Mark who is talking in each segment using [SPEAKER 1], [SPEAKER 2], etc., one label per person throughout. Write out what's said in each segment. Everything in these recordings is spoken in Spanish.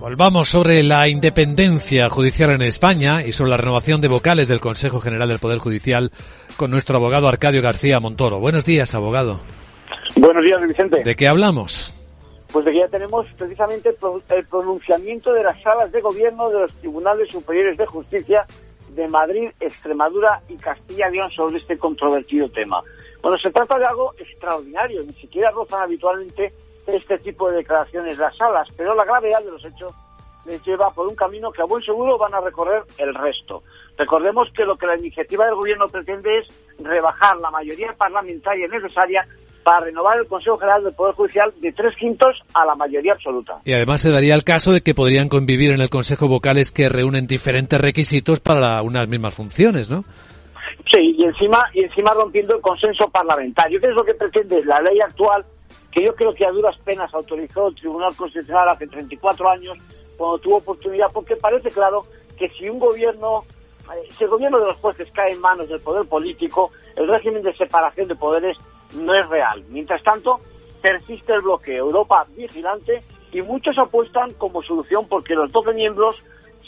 [SPEAKER 1] Volvamos sobre la independencia judicial en España y sobre la renovación de vocales del Consejo General del Poder Judicial con nuestro abogado Arcadio García Montoro. Buenos días, abogado.
[SPEAKER 2] Buenos días, Vicente.
[SPEAKER 1] ¿De qué hablamos?
[SPEAKER 2] Pues de que ya tenemos precisamente el pronunciamiento de las salas de gobierno de los tribunales superiores de justicia de Madrid, Extremadura y Castilla y León sobre este controvertido tema. Bueno, se trata de algo extraordinario, ni siquiera rozan habitualmente este tipo de declaraciones las salas, pero la gravedad de los hechos les lleva por un camino que a buen seguro van a recorrer el resto. Recordemos que lo que la iniciativa del Gobierno pretende es rebajar la mayoría parlamentaria necesaria para renovar el Consejo General del Poder Judicial de tres quintos a la mayoría absoluta.
[SPEAKER 1] Y además se daría el caso de que podrían convivir en el Consejo vocales que reúnen diferentes requisitos para unas mismas funciones, ¿no?
[SPEAKER 2] Sí, y encima, y encima rompiendo el consenso parlamentario, ¿Qué es lo que pretende la ley actual, que yo creo que a duras penas autorizó el Tribunal Constitucional hace 34 años, cuando tuvo oportunidad, porque parece claro que si un gobierno, eh, si el gobierno de los jueces cae en manos del poder político, el régimen de separación de poderes no es real. Mientras tanto, persiste el bloqueo, Europa vigilante, y muchos apuestan como solución porque los 12 miembros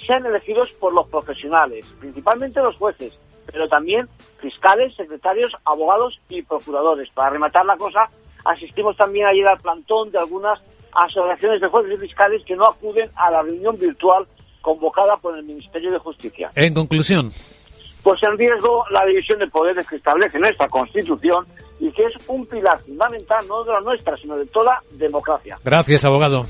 [SPEAKER 2] sean elegidos por los profesionales, principalmente los jueces, pero también fiscales, secretarios, abogados y procuradores. Para rematar la cosa, asistimos también ayer al plantón de algunas asociaciones de jueces y fiscales que no acuden a la reunión virtual convocada por el Ministerio de Justicia.
[SPEAKER 1] En conclusión.
[SPEAKER 2] Pues en riesgo la división de poderes que establece nuestra Constitución y que es un pilar fundamental no de la nuestra, sino de toda democracia.
[SPEAKER 1] Gracias, abogado.